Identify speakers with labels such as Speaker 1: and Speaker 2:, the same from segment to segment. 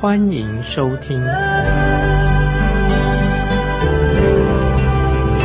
Speaker 1: 欢迎收听。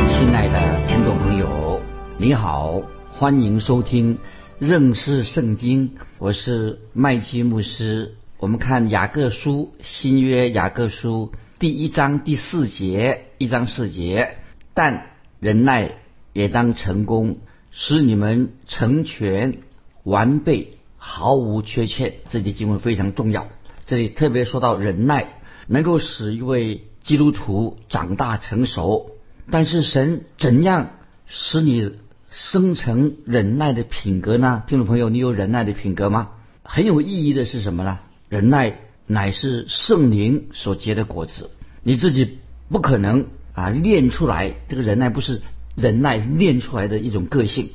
Speaker 2: 亲爱的听众朋友，你好，欢迎收听认识圣经，我是麦基牧师。我们看雅各书新约雅各书第一章第四节，一章四节，但忍耐。也当成功，使你们成全完备，毫无缺欠。这节经文非常重要。这里特别说到忍耐，能够使一位基督徒长大成熟。但是神怎样使你生成忍耐的品格呢？听众朋友，你有忍耐的品格吗？很有意义的是什么呢？忍耐乃是圣灵所结的果子，你自己不可能啊练出来。这个忍耐不是。忍耐练出来的一种个性，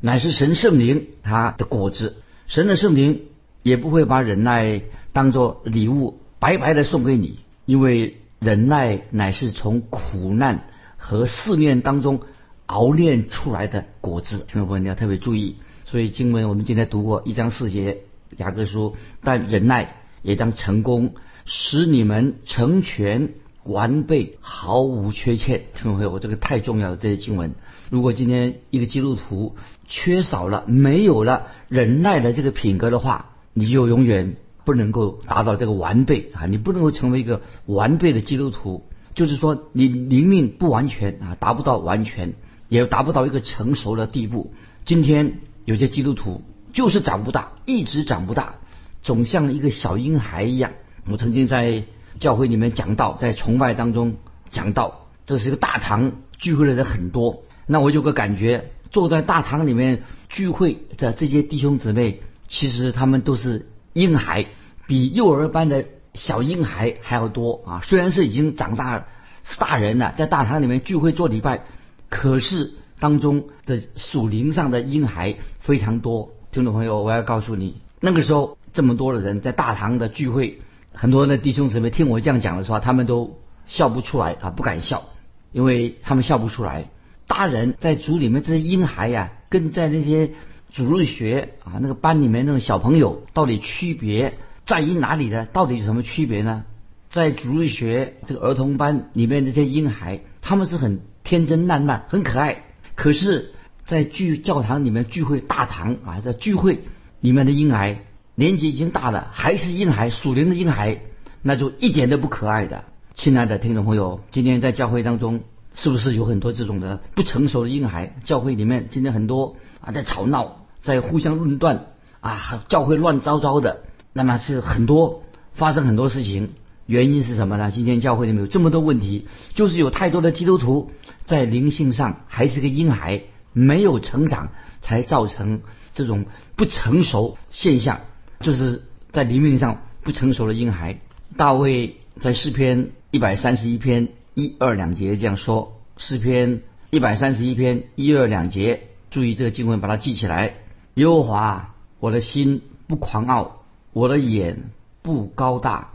Speaker 2: 乃是神圣灵他的果子。神的圣灵也不会把忍耐当做礼物白白的送给你，因为忍耐乃是从苦难和试炼当中熬炼出来的果子。听众朋友，你要特别注意。所以经文我们今天读过一章四节雅各书，但忍耐也当成功，使你们成全。完备，毫无缺欠。听众朋友，我这个太重要了。这些经文，如果今天一个基督徒缺少了、没有了忍耐的这个品格的话，你就永远不能够达到这个完备啊！你不能够成为一个完备的基督徒，就是说你灵命不完全啊，达不到完全，也达不到一个成熟的地步。今天有些基督徒就是长不大，一直长不大，总像一个小婴孩一样。我曾经在。教会里面讲到，在崇拜当中讲到，这是一个大堂聚会的人很多。那我有个感觉，坐在大堂里面聚会的这些弟兄姊妹，其实他们都是婴孩，比幼儿班的小婴孩还要多啊！虽然是已经长大是大人了，在大堂里面聚会做礼拜，可是当中的属灵上的婴孩非常多。听众朋友，我要告诉你，那个时候这么多的人在大堂的聚会。很多的弟兄姊妹听我这样讲的时候，他们都笑不出来啊，不敢笑，因为他们笑不出来。大人在组里面这些婴孩呀，跟在那些主日学啊那个班里面那种小朋友，到底区别在于哪里呢？到底有什么区别呢？在主日学这个儿童班里面这些婴孩，他们是很天真烂漫、很可爱；可是，在聚教堂里面聚会大堂啊，在聚会里面的婴孩。年纪已经大了，还是婴孩，属灵的婴孩，那就一点都不可爱的。亲爱的听众朋友，今天在教会当中，是不是有很多这种的不成熟的婴孩？教会里面今天很多啊，在吵闹，在互相论断啊，教会乱糟糟的。那么是很多发生很多事情，原因是什么呢？今天教会里面有这么多问题，就是有太多的基督徒在灵性上还是个婴孩，没有成长，才造成这种不成熟现象。就是在灵命上不成熟的婴孩，大卫在诗篇一百三十一篇一二两节这样说：诗篇一百三十一篇一二两节，注意这个经文，把它记起来。耶和华，我的心不狂傲，我的眼不高大，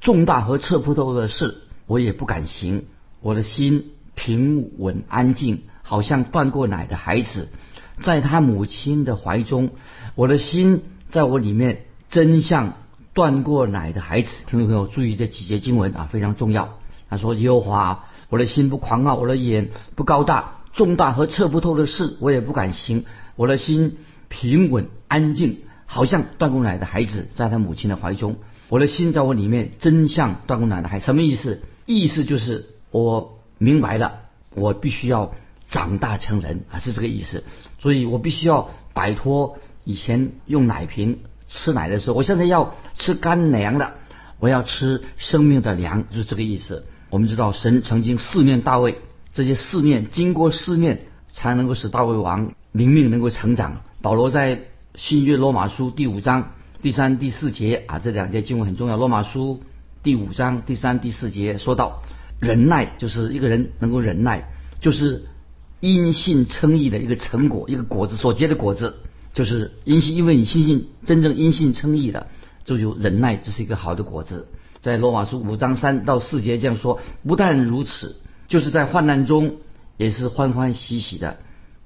Speaker 2: 重大和测不透的事，我也不敢行。我的心平稳安静，好像断过奶的孩子，在他母亲的怀中。我的心在我里面。真像断过奶的孩子，听众朋友注意这几节经文啊，非常重要。他说：“耶和华，我的心不狂傲，我的眼不高大，重大和测不透的事我也不敢行。我的心平稳安静，好像断供奶的孩子在他母亲的怀中。我的心在我里面，真像断供奶的孩子。什么意思？意思就是我明白了，我必须要长大成人啊，是这个意思。所以我必须要摆脱以前用奶瓶。”吃奶的时候，我现在要吃干粮的，我要吃生命的粮，就是这个意思。我们知道神曾经试炼大卫，这些试炼经过试炼才能够使大卫王灵命能够成长。保罗在新约罗马书第五章第三、第四节啊，这两节经文很重要。罗马书第五章第三、第四节说到，忍耐就是一个人能够忍耐，就是因信称义的一个成果，一个果子所结的果子，就是因信，因为你信心真正因信称义的，就有忍耐，这是一个好的果子。在罗马书五章三到四节这样说，不但如此，就是在患难中也是欢欢喜喜的，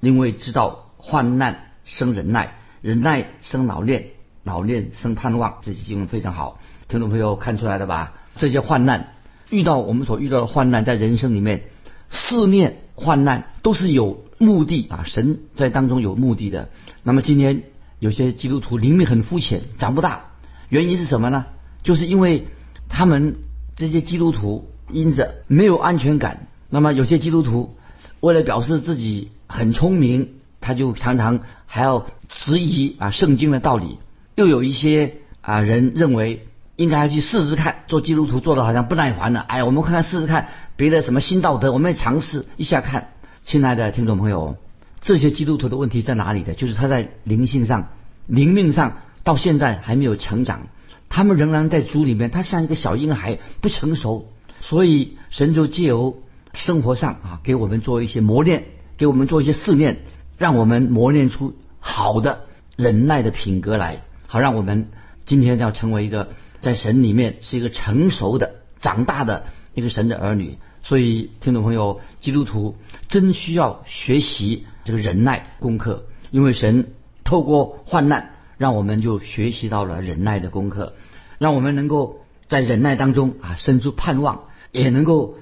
Speaker 2: 因为知道患难生忍耐，忍耐生老练，老练生盼望。这些经文非常好，听众朋友看出来了吧？这些患难，遇到我们所遇到的患难，在人生里面，四面患难都是有目的啊，神在当中有目的的。那么今天有些基督徒灵命很肤浅，长不大，原因是什么呢？就是因为。他们这些基督徒因着没有安全感，那么有些基督徒为了表示自己很聪明，他就常常还要质疑啊圣经的道理。又有一些啊人认为应该去试试看，做基督徒做的好像不耐烦了。哎，我们看看试试看别的什么新道德，我们也尝试一下看。亲爱的听众朋友，这些基督徒的问题在哪里的？就是他在灵性上、灵命上到现在还没有成长。他们仍然在主里面，他像一个小婴孩，不成熟，所以神就借由生活上啊，给我们做一些磨练，给我们做一些试炼，让我们磨练出好的忍耐的品格来，好让我们今天要成为一个在神里面是一个成熟的、长大的一个神的儿女。所以，听众朋友，基督徒真需要学习这个忍耐功课，因为神透过患难。让我们就学习到了忍耐的功课，让我们能够在忍耐当中啊生出盼望，也能够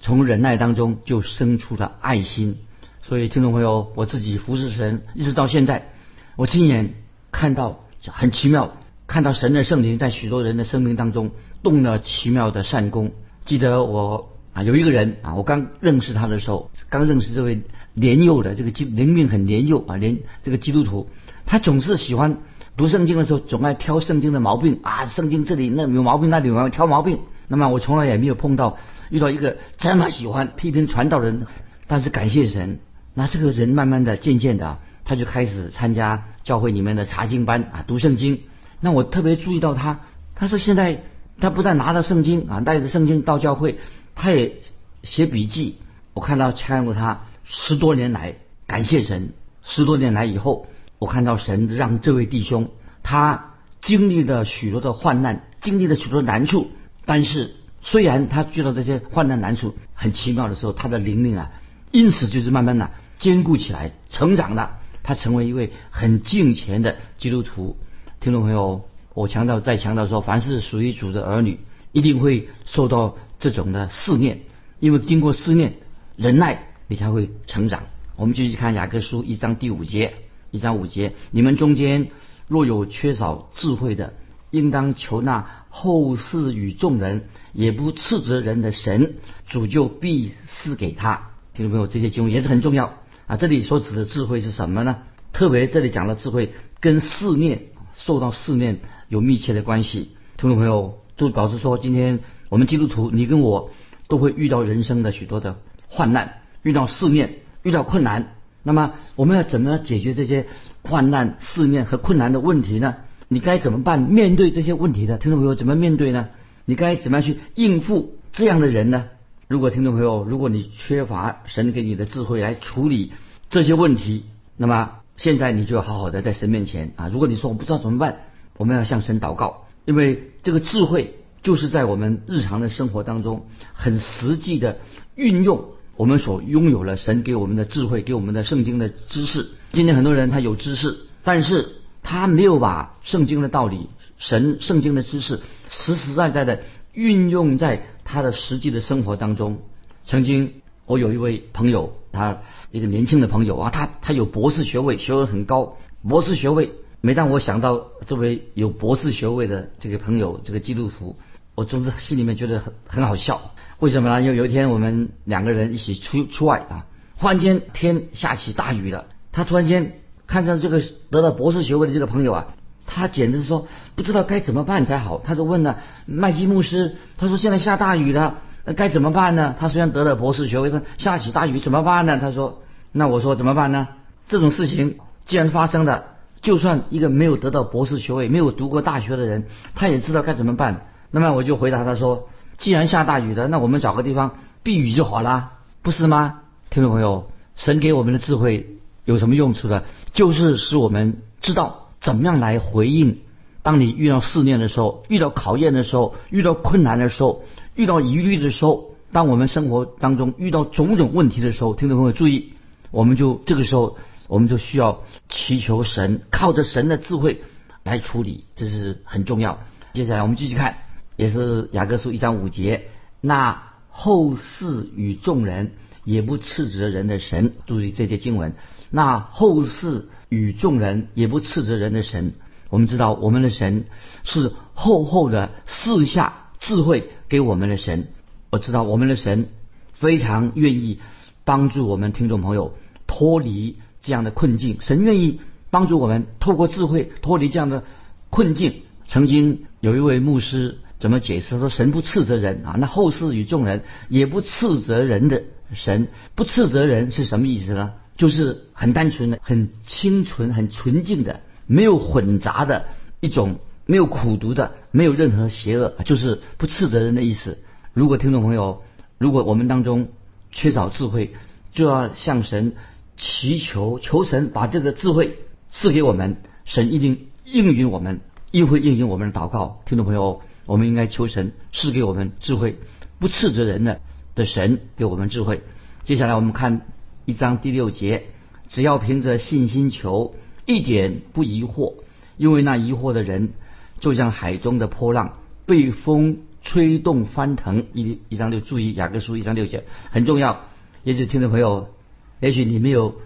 Speaker 2: 从忍耐当中就生出了爱心。所以，听众朋友，我自己服侍神一直到现在，我亲眼看到很奇妙，看到神的圣灵在许多人的生命当中动了奇妙的善功。记得我啊有一个人啊，我刚认识他的时候，刚认识这位年幼的这个基灵命很年幼啊，连这个基督徒，他总是喜欢。读圣经的时候，总爱挑圣经的毛病啊，圣经这里那有毛病，那里有挑毛病。那么我从来也没有碰到遇到一个这么喜欢批评传道人。但是感谢神，那这个人慢慢的、渐渐的，他就开始参加教会里面的查经班啊，读圣经。那我特别注意到他，他说现在他不但拿着圣经啊，带着圣经到教会，他也写笔记。我看到看过他十多年来，感谢神，十多年来以后。我看到神让这位弟兄，他经历了许多的患难，经历了许多难处，但是虽然他遇到这些患难难处，很奇妙的时候，他的灵命啊，因此就是慢慢的坚固起来，成长了。他成为一位很敬虔的基督徒。听众朋友，我强调再强调说，凡是属于主的儿女，一定会受到这种的试炼，因为经过试炼，忍耐你才会成长。我们继续看雅各书一章第五节。一章五节，你们中间若有缺少智慧的，应当求那后世与众人也不斥责人的神，主就必赐给他。听众朋友，这些经文也是很重要啊。这里所指的智慧是什么呢？特别这里讲的智慧跟四念受到四念有密切的关系。听众朋友，就表示说，今天我们基督徒，你跟我都会遇到人生的许多的患难，遇到四念，遇到困难。那么我们要怎么解决这些患难、试炼和困难的问题呢？你该怎么办？面对这些问题的听众朋友怎么面对呢？你该怎么样去应付这样的人呢？如果听众朋友，如果你缺乏神给你的智慧来处理这些问题，那么现在你就要好好的在神面前啊！如果你说我不知道怎么办，我们要向神祷告，因为这个智慧就是在我们日常的生活当中很实际的运用。我们所拥有了神给我们的智慧，给我们的圣经的知识。今天很多人他有知识，但是他没有把圣经的道理、神圣经的知识实实在在的运用在他的实际的生活当中。曾经我有一位朋友，他一个年轻的朋友啊，他他有博士学位，学位很高。博士学位，每当我想到这位有博士学位的这个朋友，这个基督徒。我总是心里面觉得很很好笑，为什么呢？因为有一天我们两个人一起出出外啊，忽然间天下起大雨了。他突然间看上这个得了博士学位的这个朋友啊，他简直说不知道该怎么办才好。他就问了麦基牧师，他说现在下大雨了，该怎么办呢？他虽然得了博士学位，但下起大雨怎么办呢？他说，那我说怎么办呢？这种事情既然发生了，就算一个没有得到博士学位、没有读过大学的人，他也知道该怎么办。那么我就回答他说：“既然下大雨了，那我们找个地方避雨就好啦，不是吗？”听众朋友，神给我们的智慧有什么用处呢？就是使我们知道怎么样来回应。当你遇到试炼的时候，遇到考验的时候，遇到困难的时候，遇到疑虑的时候，当我们生活当中遇到种种问题的时候，听众朋友注意，我们就这个时候我们就需要祈求神，靠着神的智慧来处理，这是很重要。接下来我们继续看。也是雅各书一章五节，那后世与众人也不斥责人的神，注意这些经文。那后世与众人也不斥责人的神，我们知道我们的神是厚厚的赐下智慧给我们的神。我知道我们的神非常愿意帮助我们听众朋友脱离这样的困境，神愿意帮助我们透过智慧脱离这样的困境。曾经有一位牧师。怎么解释？说神不斥责人啊，那后世与众人也不斥责人的神，不斥责人是什么意思呢？就是很单纯的、很清纯、很纯净的，没有混杂的一种，没有苦读的，没有任何邪恶，就是不斥责人的意思。如果听众朋友，如果我们当中缺少智慧，就要向神祈求，求神把这个智慧赐给我们，神一定应允我们，亦会应允我们的祷告。听众朋友。我们应该求神赐给我们智慧，不斥责人的的神给我们智慧。接下来我们看一章第六节，只要凭着信心求，一点不疑惑，因为那疑惑的人就像海中的波浪，被风吹动翻腾。一一章六，注意雅各书一章六节很重要。也许听众朋友，也许你没有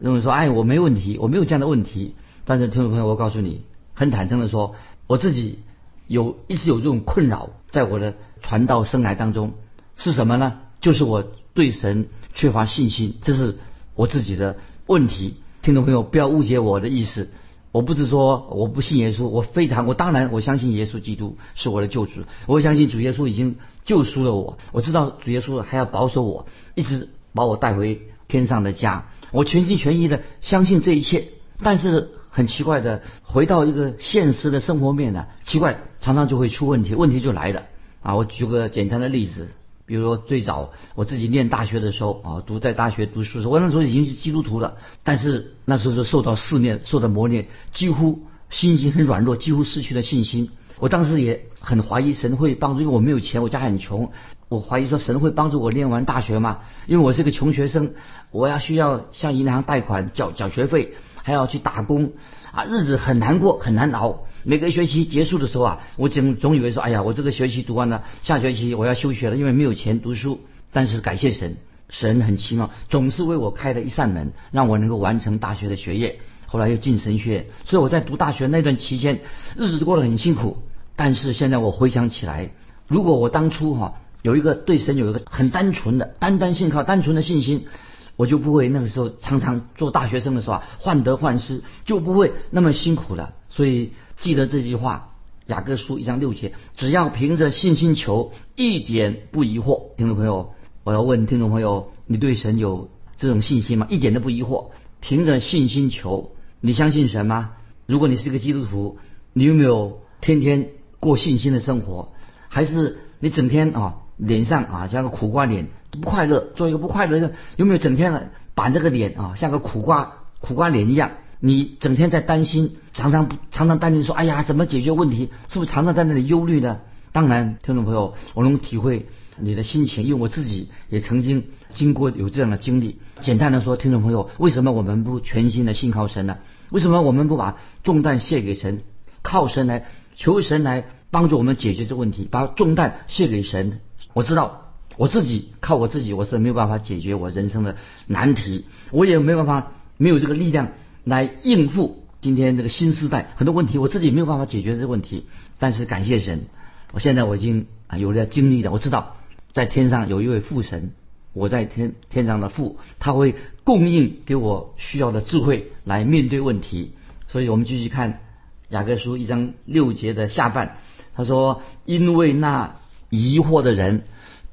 Speaker 2: 认为说，哎，我没问题，我没有这样的问题。但是听众朋友，我告诉你，很坦诚的说，我自己。有一直有这种困扰，在我的传道生涯当中是什么呢？就是我对神缺乏信心，这是我自己的问题。听众朋友，不要误解我的意思，我不是说我不信耶稣，我非常，我当然我相信耶稣基督是我的救主，我相信主耶稣已经救赎了我，我知道主耶稣还要保守我，一直把我带回天上的家，我全心全意的相信这一切，但是。很奇怪的，回到一个现实的生活面呢，奇怪，常常就会出问题，问题就来了啊！我举个简单的例子，比如说最早我自己念大学的时候啊，读在大学读书的时候，我那时候已经是基督徒了，但是那时候就受到试炼，受到磨练，几乎心情很软弱，几乎失去了信心。我当时也很怀疑神会帮助，因为我没有钱，我家很穷，我怀疑说神会帮助我念完大学吗？因为我是个穷学生，我要需要向银行贷款缴缴学费。还要去打工啊，日子很难过，很难熬。每个学期结束的时候啊，我总总以为说，哎呀，我这个学期读完了，下学期我要休学了，因为没有钱读书。但是感谢神，神很奇妙，总是为我开了一扇门，让我能够完成大学的学业。后来又进神学院，所以我在读大学那段期间，日子过得很辛苦。但是现在我回想起来，如果我当初哈有一个对神有一个很单纯的、单单信靠、单纯的信心。我就不会那个时候常常做大学生的时候啊患得患失，就不会那么辛苦了。所以记得这句话，《雅各书》一章六节，只要凭着信心求，一点不疑惑。听众朋友，我要问听众朋友，你对神有这种信心吗？一点都不疑惑，凭着信心求，你相信神吗？如果你是一个基督徒，你有没有天天过信心的生活？还是你整天啊脸上啊像个苦瓜脸？不快乐，做一个不快乐的，有没有整天的板这个脸啊，像个苦瓜苦瓜脸一样？你整天在担心，常常常常担心说，哎呀，怎么解决问题？是不是常常在那里忧虑呢？当然，听众朋友，我能体会你的心情，因为我自己也曾经经过有这样的经历。简单的说，听众朋友，为什么我们不全心的信靠神呢？为什么我们不把重担卸给神，靠神来求神来帮助我们解决这问题，把重担卸给神？我知道。我自己靠我自己，我是没有办法解决我人生的难题，我也没有办法，没有这个力量来应付今天这个新时代很多问题，我自己没有办法解决这个问题。但是感谢神，我现在我已经啊有了经历了，我知道在天上有一位父神，我在天天上的父，他会供应给我需要的智慧来面对问题。所以我们继续看雅各书一章六节的下半，他说：“因为那疑惑的人。”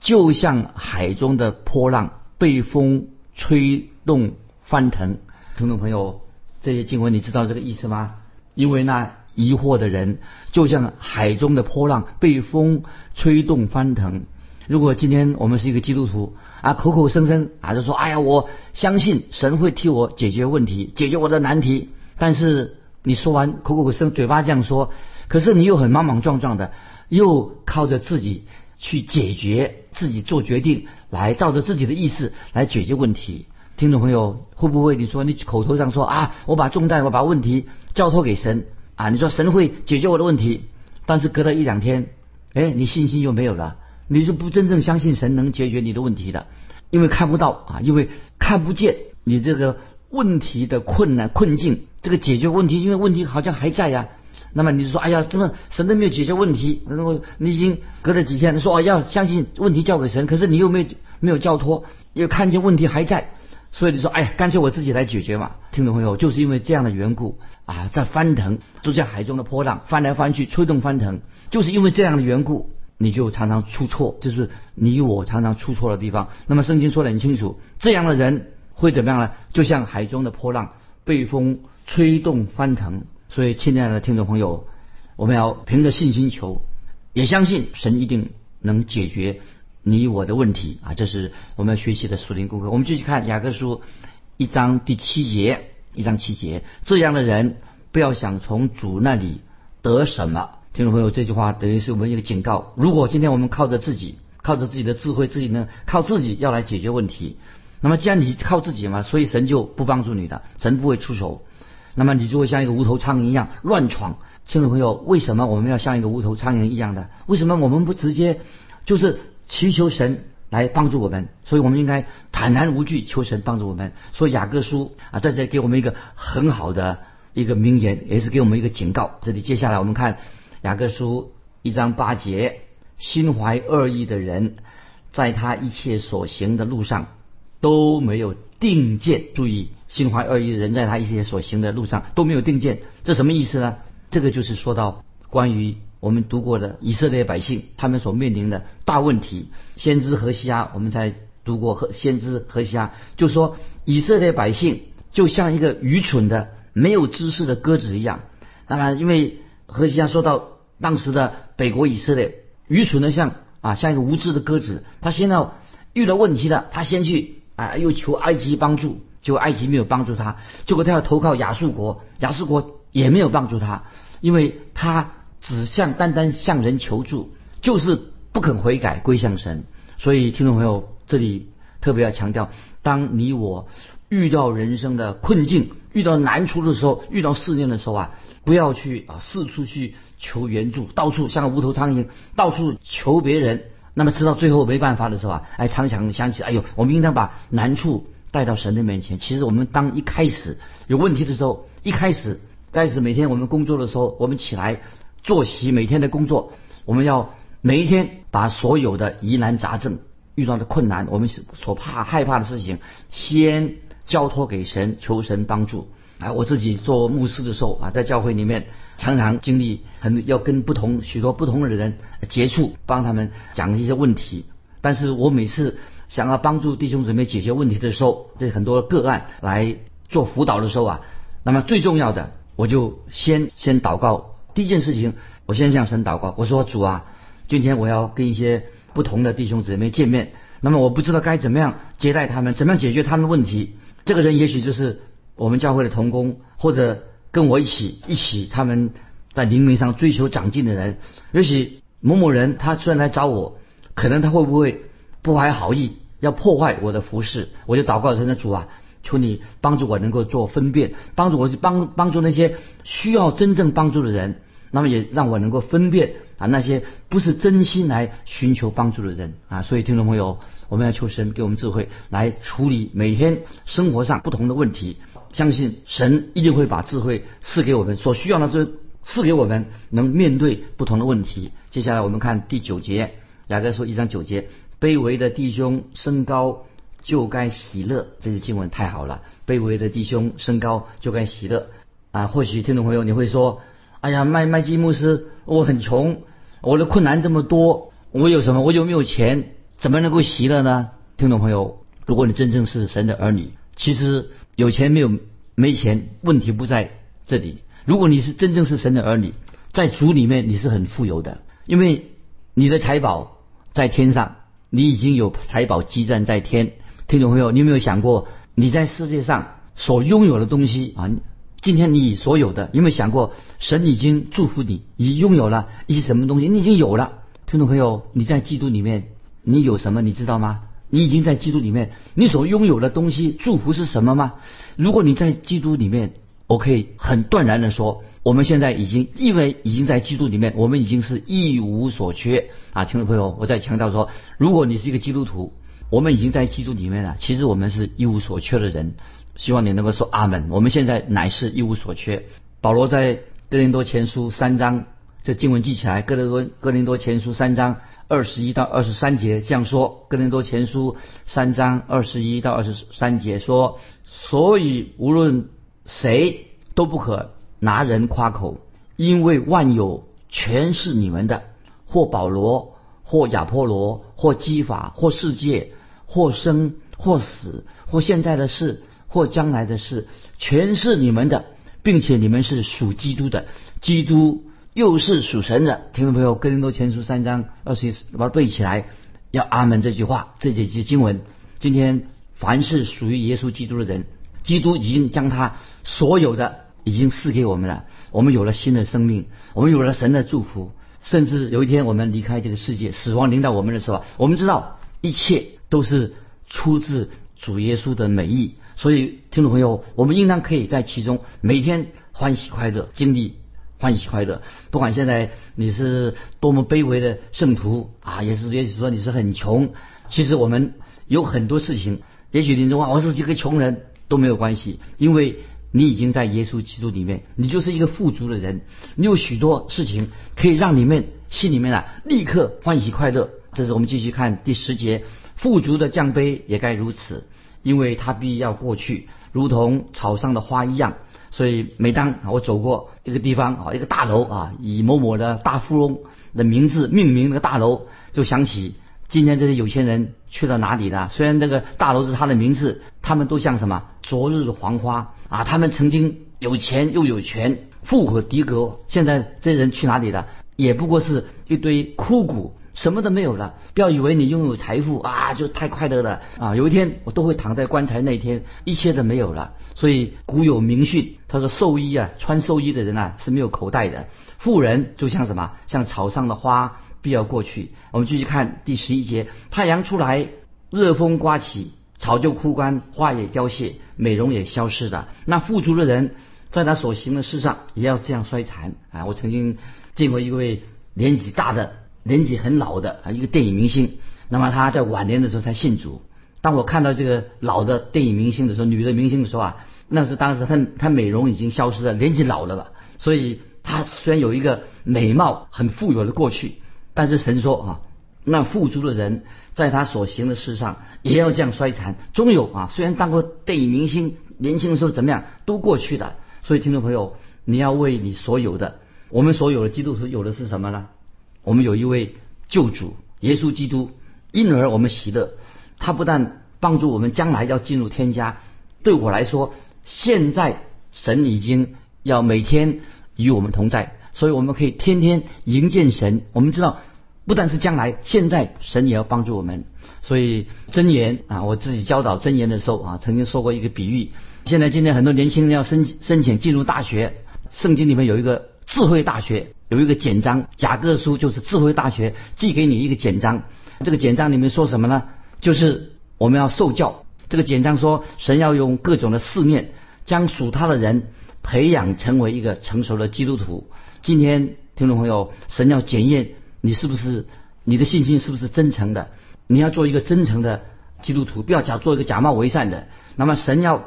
Speaker 2: 就像海中的波浪被风吹动翻腾，听众朋友，这些经文你知道这个意思吗？因为那疑惑的人，就像海中的波浪，被风吹动翻腾。如果今天我们是一个基督徒啊，口口声声啊就说，哎呀，我相信神会替我解决问题，解决我的难题。但是你说完口口声，嘴巴这样说，可是你又很莽莽撞撞的，又靠着自己去解决，自己做决定，来照着自己的意思来解决问题。听众朋友，会不会你说你口头上说啊，我把重担，我把问题交托给神啊，你说神会解决我的问题，但是隔了一两天，哎，你信心又没有了。你是不真正相信神能解决你的问题的，因为看不到啊，因为看不见你这个问题的困难困境，这个解决问题，因为问题好像还在呀。那么你就说，哎呀，真的神都没有解决问题，然后你已经隔了几天，你说哦要相信问题交给神，可是你又没有没有交托，又看见问题还在，所以你说，哎呀，干脆我自己来解决嘛。听众朋友，就是因为这样的缘故啊，在翻腾，就像海中的波浪翻来翻去，吹动翻腾，就是因为这样的缘故。你就常常出错，就是你我常常出错的地方。那么圣经说得很清楚，这样的人会怎么样呢？就像海中的波浪，被风吹动翻腾。所以，亲爱的听众朋友，我们要凭着信心求，也相信神一定能解决你我的问题啊！这是我们要学习的属灵功课。我们继续看雅各书一章第七节，一章七节，这样的人不要想从主那里得什么。听众朋友，这句话等于是我们一个警告。如果今天我们靠着自己，靠着自己的智慧，自己呢靠自己要来解决问题，那么既然你靠自己嘛，所以神就不帮助你的，神不会出手，那么你就会像一个无头苍蝇一样乱闯。听众朋友，为什么我们要像一个无头苍蝇一样的？为什么我们不直接就是祈求神来帮助我们？所以我们应该坦然无惧求神帮助我们。所以雅各书啊，在这给我们一个很好的一个名言，也是给我们一个警告。这里接下来我们看。雅各书一章八节，心怀恶意的人，在他一切所行的路上都没有定见。注意，心怀恶意的人，在他一切所行的路上都没有定见，这什么意思呢？这个就是说到关于我们读过的以色列百姓，他们所面临的大问题。先知何西阿，我们在读过和先知何西阿，就说以色列百姓就像一个愚蠢的、没有知识的鸽子一样。那么，因为何西阿说到。当时的北国以色列愚蠢的像啊像一个无知的鸽子，他现在遇到问题了，他先去啊又求埃及帮助，结果埃及没有帮助他，结果他要投靠亚述国，亚述国也没有帮助他，因为他只向单单向人求助，就是不肯悔改归向神。所以听众朋友这里特别要强调，当你我遇到人生的困境、遇到难处的时候、遇到试炼的时候啊。不要去啊，四处去求援助，到处像个无头苍蝇，到处求别人。那么直到最后没办法的时候啊，哎，常常想起，哎呦，我们应当把难处带到神的面前。其实我们当一开始有问题的时候，一开始开始每天我们工作的时候，我们起来作息每天的工作，我们要每一天把所有的疑难杂症遇到的困难，我们所怕害怕的事情，先交托给神，求神帮助。啊，我自己做牧师的时候啊，在教会里面常常经历很要跟不同许多不同的人接触，帮他们讲一些问题。但是我每次想要帮助弟兄姊妹解决问题的时候，这很多个案来做辅导的时候啊，那么最重要的，我就先先祷告。第一件事情，我先向神祷告，我说主啊，今天我要跟一些不同的弟兄姊妹见面，那么我不知道该怎么样接待他们，怎么样解决他们的问题。这个人也许就是。我们教会的同工，或者跟我一起一起，他们在灵命上追求长进的人，也许某某人他虽然来找我，可能他会不会不怀好意，要破坏我的服饰，我就祷告神的主啊，求你帮助我能够做分辨，帮助我去帮帮助那些需要真正帮助的人，那么也让我能够分辨啊那些不是真心来寻求帮助的人啊，所以听众朋友，我们要求神给我们智慧来处理每天生活上不同的问题。相信神一定会把智慧赐给我们，所需要的这赐给我们，能面对不同的问题。接下来我们看第九节，雅各书一章九节：卑微的弟兄升高就该喜乐。这些经文太好了，卑微的弟兄升高就该喜乐啊！或许听众朋友你会说：“哎呀，麦麦基牧师，我很穷，我的困难这么多，我有什么？我有没有钱？怎么能够喜乐呢？”听众朋友，如果你真正是神的儿女，其实。有钱没有没钱，问题不在这里。如果你是真正是神的儿女，在主里面你是很富有的，因为你的财宝在天上，你已经有财宝积攒在天。听众朋友，你有没有想过你在世界上所拥有的东西啊？今天你所有的，有没有想过神已经祝福你，已拥有了一些什么东西？你已经有了。听众朋友，你在基督里面，你有什么？你知道吗？你已经在基督里面，你所拥有的东西，祝福是什么吗？如果你在基督里面，我可以很断然的说，我们现在已经因为已经在基督里面，我们已经是一无所缺啊！听众朋友，我在强调说，如果你是一个基督徒，我们已经在基督里面了，其实我们是一无所缺的人。希望你能够说阿门。我们现在乃是一无所缺。保罗在哥林多前书三章，这经文记起来，哥林多哥林多前书三章。二十一到二十三节这样说，《哥林多前书》三章二十一到二十三节说：“所以无论谁都不可拿人夸口，因为万有全是你们的，或保罗，或亚波罗，或基法，或世界，或生，或死，或现在的事，或将来的事，全是你们的，并且你们是属基督的，基督。”又是属神的听众朋友，《跟多前书》三章二十一，把它背起来，要阿门这句话，这几节经文。今天凡是属于耶稣基督的人，基督已经将他所有的已经赐给我们了，我们有了新的生命，我们有了神的祝福，甚至有一天我们离开这个世界，死亡临到我们的时候，我们知道一切都是出自主耶稣的美意。所以，听众朋友，我们应当可以在其中每天欢喜快乐，经历。欢喜快乐，不管现在你是多么卑微的圣徒啊，也是也许说你是很穷，其实我们有很多事情，也许你说我是这个穷人都没有关系，因为你已经在耶稣基督里面，你就是一个富足的人，你有许多事情可以让你们心里面啊立刻欢喜快乐。这是我们继续看第十节，富足的降杯也该如此，因为它必要过去，如同草上的花一样。所以每当我走过一个地方啊，一个大楼啊，以某某的大富翁的名字命名那个大楼，就想起今天这些有钱人去了哪里了。虽然这个大楼是他的名字，他们都像什么昨日黄花啊，他们曾经有钱又有权，富可敌国。现在这些人去哪里了？也不过是一堆枯骨。什么都没有了，不要以为你拥有财富啊就太快乐了啊！有一天我都会躺在棺材那一天，一切都没有了。所以古有名训，他说寿衣啊，穿寿衣的人啊是没有口袋的。富人就像什么，像草上的花，必要过去。我们继续看第十一节：太阳出来，热风刮起，草就枯干，花也凋谢，美容也消失的。那富足的人，在他所行的事上也要这样衰残啊！我曾经见过一位年纪大的。年纪很老的啊，一个电影明星，那么他在晚年的时候才信主。当我看到这个老的电影明星的时候，女的明星的时候啊，那是当时她她美容已经消失了，年纪老了吧。所以她虽然有一个美貌很富有的过去，但是神说啊，那富足的人在他所行的事上也要这样衰残，终有啊。虽然当过电影明星，年轻的时候怎么样都过去的。所以听众朋友，你要为你所有的，我们所有的基督徒有的是什么呢？我们有一位救主耶稣基督，因而我们喜乐。他不但帮助我们将来要进入天家，对我来说，现在神已经要每天与我们同在，所以我们可以天天迎见神。我们知道，不但是将来，现在神也要帮助我们。所以真言啊，我自己教导真言的时候啊，曾经说过一个比喻。现在今天很多年轻人要申申请进入大学，圣经里面有一个智慧大学。有一个简章，雅各书就是智慧大学寄给你一个简章。这个简章里面说什么呢？就是我们要受教。这个简章说，神要用各种的试炼，将属他的人培养成为一个成熟的基督徒。今天听众朋友，神要检验你是不是你的信心是不是真诚的。你要做一个真诚的基督徒，不要假做一个假冒为善的。那么神要。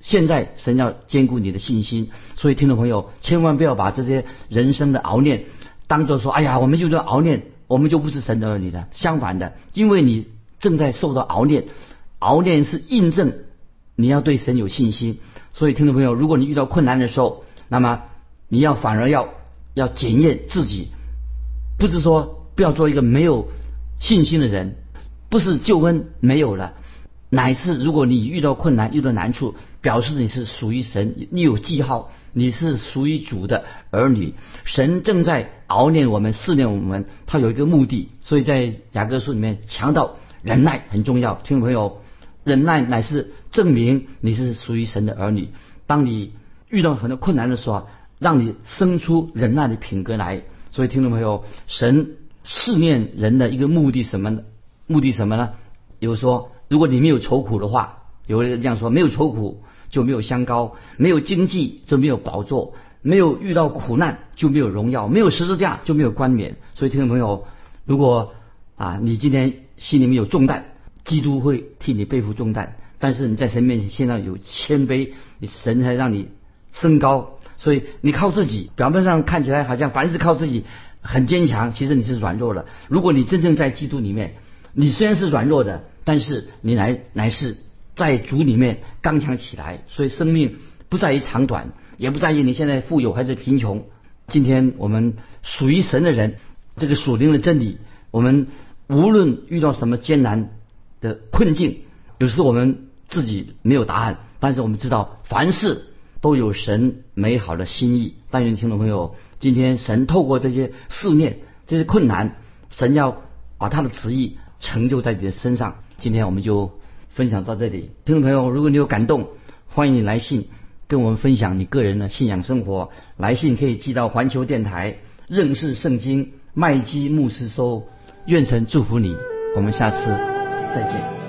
Speaker 2: 现在神要兼顾你的信心，所以听众朋友千万不要把这些人生的熬炼当做说，哎呀，我们就做熬炼，我们就不是神的儿女的。相反的，因为你正在受到熬炼，熬炼是印证你要对神有信心。所以听众朋友，如果你遇到困难的时候，那么你要反而要要检验自己，不是说不要做一个没有信心的人，不是救恩没有了。乃是如果你遇到困难、遇到难处，表示你是属于神，你有记号，你是属于主的儿女。神正在熬炼我们、试炼我们，他有一个目的。所以在雅各书里面强调忍耐很重要。听众朋友，忍耐乃是证明你是属于神的儿女。当你遇到很多困难的时候，让你生出忍耐的品格来。所以听众朋友，神试炼人的一个目的什么呢？目的什么呢？比如说。如果你没有愁苦的话，有人这样说：没有愁苦就没有香膏，没有经济就没有宝座，没有遇到苦难就没有荣耀，没有十字架就没有冠冕。所以，听众朋友，如果啊你今天心里面有重担，基督会替你背负重担。但是你在神面前现在有谦卑，你神才让你升高。所以你靠自己，表面上看起来好像凡事靠自己很坚强，其实你是软弱的。如果你真正在基督里面，你虽然是软弱的。但是你来乃是在主里面刚强起来，所以生命不在于长短，也不在于你现在富有还是贫穷。今天我们属于神的人，这个属灵的真理，我们无论遇到什么艰难的困境，有时我们自己没有答案，但是我们知道凡事都有神美好的心意。但愿听众朋友，今天神透过这些试炼、这些困难，神要把他的旨意成就在你的身上。今天我们就分享到这里，听众朋友，如果你有感动，欢迎你来信跟我们分享你个人的信仰生活。来信可以寄到环球电台认识圣经麦基牧师收。愿神祝福你，我们下次再见。